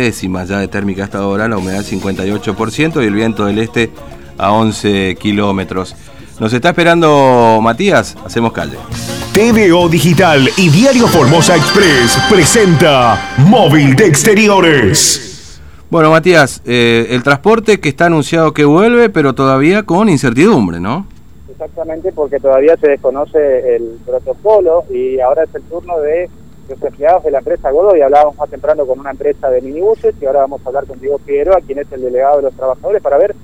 décimas ya de térmica hasta ahora, la humedad 58% y el viento del este a 11 kilómetros. Nos está esperando Matías, hacemos calle. TVO Digital y Diario Formosa Express presenta Móvil de Exteriores. Bueno, Matías, eh, el transporte que está anunciado que vuelve, pero todavía con incertidumbre, ¿no? Exactamente, porque todavía se desconoce el protocolo y ahora es el turno de los empleados de la empresa Godoy. Hablábamos más temprano con una empresa de minibuses y ahora vamos a hablar con Diego Figueroa, quien es el delegado de los trabajadores, para ver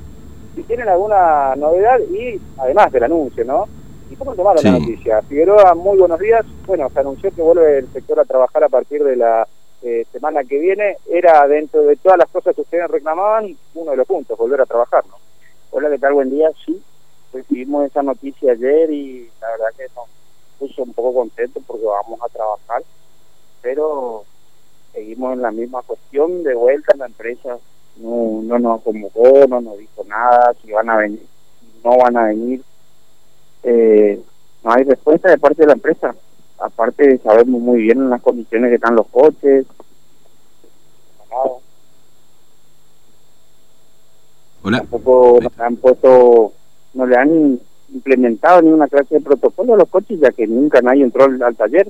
si tienen alguna novedad y además del anuncio, ¿no? ¿Y cómo tomaron la noticia? Figueroa, muy buenos días. Bueno, se anunció que vuelve el sector a trabajar a partir de la eh, semana que viene. Era dentro de todas las cosas que ustedes reclamaban, uno de los puntos, volver a trabajar, ¿no? Hola, ¿qué tal? Buen día. Sí, recibimos esa noticia ayer y la verdad que nos puso un poco contentos porque vamos a trabajar, pero seguimos en la misma cuestión de vuelta la empresa. No, no nos convocó, no nos dijo nada, si van a venir, no van a venir eh, no hay respuesta de parte de la empresa. Aparte sabemos muy bien en las condiciones que están los coches. Hola. Tampoco nos han puesto, no le han implementado ninguna clase de protocolo a los coches, ya que nunca nadie entró al, taller.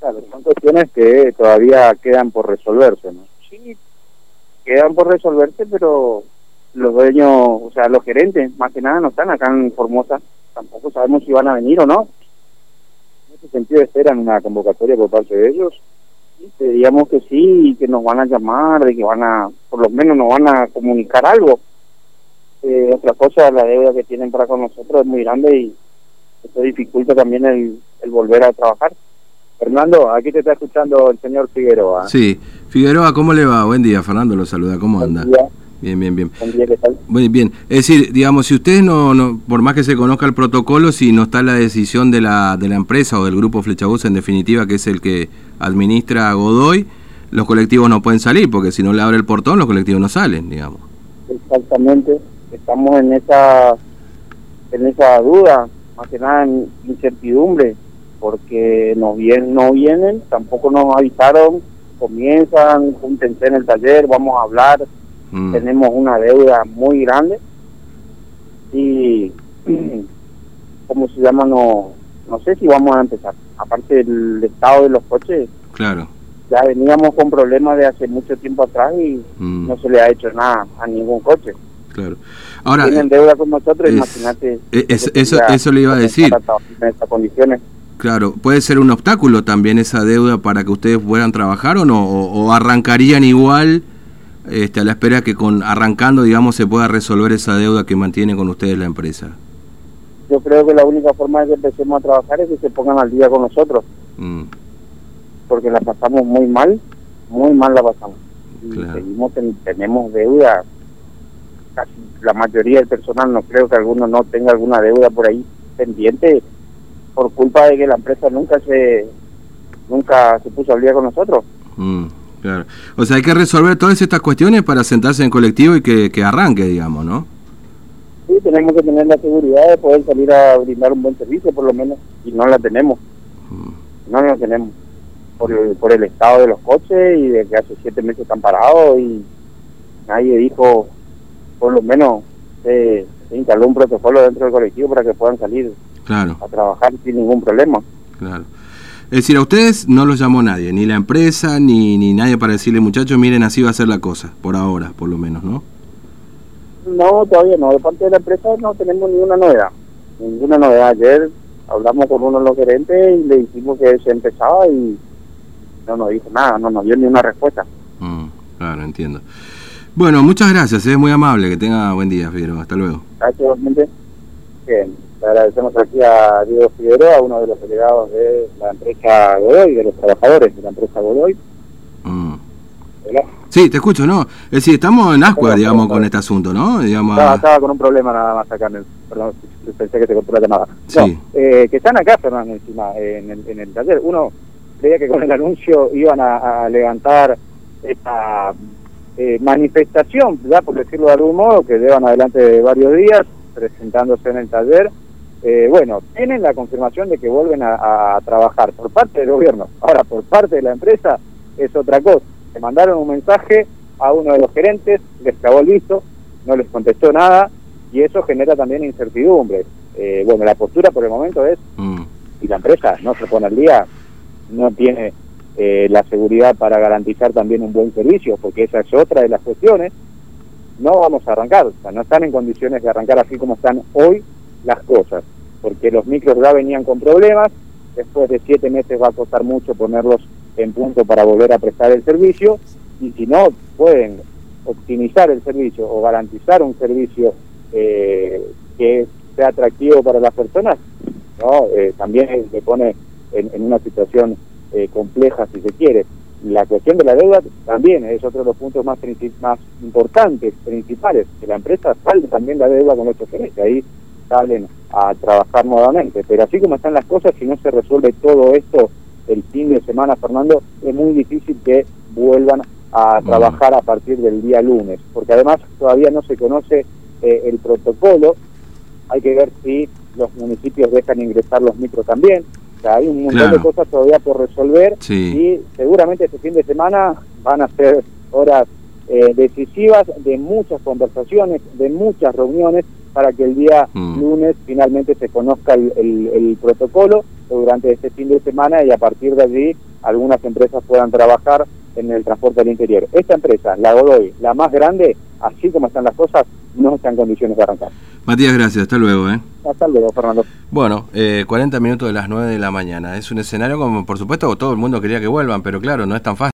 Claro, son cuestiones que todavía quedan por resolverse, ¿no? Sí, quedan por resolverse, pero los dueños, o sea, los gerentes, más que nada, no están acá en Formosa tampoco sabemos si van a venir o no. En ese sentido esperan una convocatoria por parte de ellos. Y diríamos que sí, que nos van a llamar, de que van a, por lo menos nos van a comunicar algo. Eh, otra cosa, la deuda que tienen para con nosotros es muy grande y esto dificulta también el, el volver a trabajar. Fernando, aquí te está escuchando el señor Figueroa. Sí, Figueroa, ¿cómo le va? Buen día, Fernando lo saluda, ¿cómo anda? Bien, bien, bien. Muy bien. Es decir, digamos, si ustedes no, no, por más que se conozca el protocolo, si no está la decisión de la, de la empresa o del grupo Flechabús en definitiva, que es el que administra Godoy, los colectivos no pueden salir, porque si no le abre el portón, los colectivos no salen, digamos. Exactamente. Estamos en esa, en esa duda, más que nada en incertidumbre, porque no, vienen, no vienen, tampoco nos avisaron, comienzan, júntense en el taller, vamos a hablar. Mm. tenemos una deuda muy grande y como se llama no no sé si vamos a empezar. Aparte del estado de los coches claro. ya veníamos con problemas de hace mucho tiempo atrás y mm. no se le ha hecho nada a ningún coche. Claro. Ahora tienen eh, deuda con nosotros imagínate eh, eso eso le iba a decir. en estas condiciones Claro, ¿puede ser un obstáculo también esa deuda para que ustedes puedan trabajar o no? o arrancarían igual este, a la espera que con arrancando, digamos, se pueda resolver esa deuda que mantiene con ustedes la empresa? Yo creo que la única forma de que empecemos a trabajar es que se pongan al día con nosotros. Mm. Porque la pasamos muy mal, muy mal la pasamos. Y seguimos, tenemos deuda. Casi la mayoría del personal, no creo que alguno no tenga alguna deuda por ahí pendiente por culpa de que la empresa nunca se nunca se puso al día con nosotros. Mm. Claro. O sea, hay que resolver todas estas cuestiones para sentarse en colectivo y que, arranque, digamos, ¿no? Sí, tenemos que tener la seguridad de poder salir a brindar un buen servicio, por lo menos, y no la tenemos. Mm. No la tenemos. Por el, por el estado de los coches y de que hace siete meses están parados y nadie dijo, por lo menos, se, instaló un protocolo dentro del colectivo para que puedan salir claro. a trabajar sin ningún problema. Claro. Es decir, a ustedes no los llamó nadie, ni la empresa, ni, ni nadie para decirle, muchachos, miren, así va a ser la cosa, por ahora, por lo menos, ¿no? No, todavía no. De parte de la empresa no tenemos ninguna novedad. Ninguna novedad. Ayer hablamos con uno de los gerentes y le dijimos que se empezaba y no nos dijo nada, no nos dio ni una respuesta. Mm, claro, entiendo. Bueno, muchas gracias, es muy amable, que tenga buen día, Figueroa. Hasta luego. Gracias, Bien. Le agradecemos aquí a Diego Figueroa, uno de los delegados de la empresa Godoy, de los trabajadores de la empresa Godoy. Mm. Sí, te escucho, ¿no? Es decir, estamos en ascua, digamos, con este asunto, ¿no? Digamos, estaba, con un problema nada más acá, perdón, pensé que te cortó la llamada. Sí. eh, que están acá, Fernando, encima, en el, en el taller. Uno creía que con el anuncio iban a, levantar esta eh, manifestación, ¿verdad? por decirlo de algún modo, que llevan adelante varios días presentándose en el taller eh, bueno, tienen la confirmación de que vuelven a, trabajar por parte del gobierno. Ahora, por parte de la empresa es otra cosa. Le mandaron un mensaje a uno de los gerentes, les clavó el visto, no les contestó nada y eso genera también incertidumbre. Eh, bueno, la postura por el momento es, mm. si la empresa no se pone al día, no tiene eh, la seguridad para garantizar también un buen servicio, porque esa es otra de las cuestiones, no vamos a arrancar, o sea, no están en condiciones de arrancar así como están hoy las cosas, porque los micros ya venían con problemas, después de siete meses va a costar mucho ponerlos en punto para volver a prestar el servicio, y si no pueden optimizar el servicio o garantizar un servicio eh, que sea atractivo para las personas, no eh, también se pone en, una situación eh, compleja si se quiere. La cuestión de la deuda también es otro de los puntos más, más importantes, principales, que la empresa salde también la deuda con los que ahí salen a trabajar nuevamente. Pero así como están las cosas, si no se resuelve todo esto el fin de semana, Fernando, es muy difícil que vuelvan a trabajar a partir del día lunes, porque además todavía no se conoce eh, el protocolo, hay que ver si los municipios dejan ingresar los micros también, o sea, hay un montón de cosas todavía por resolver y seguramente este fin de semana van a ser horas eh, decisivas de muchas conversaciones, de muchas reuniones para que el día mm. lunes finalmente se conozca el, el protocolo durante este fin de semana y a partir de allí algunas empresas puedan trabajar en el transporte del interior. Esta empresa, la Godoy, la más grande, así como están las cosas, no está en condiciones de arrancar. Matías, gracias. Hasta luego. ¿eh? Hasta luego, Fernando. Bueno, eh, 40 minutos de las 9 de la mañana. Es un escenario como, por supuesto, todo el mundo quería que vuelvan, pero claro, no es tan fácil.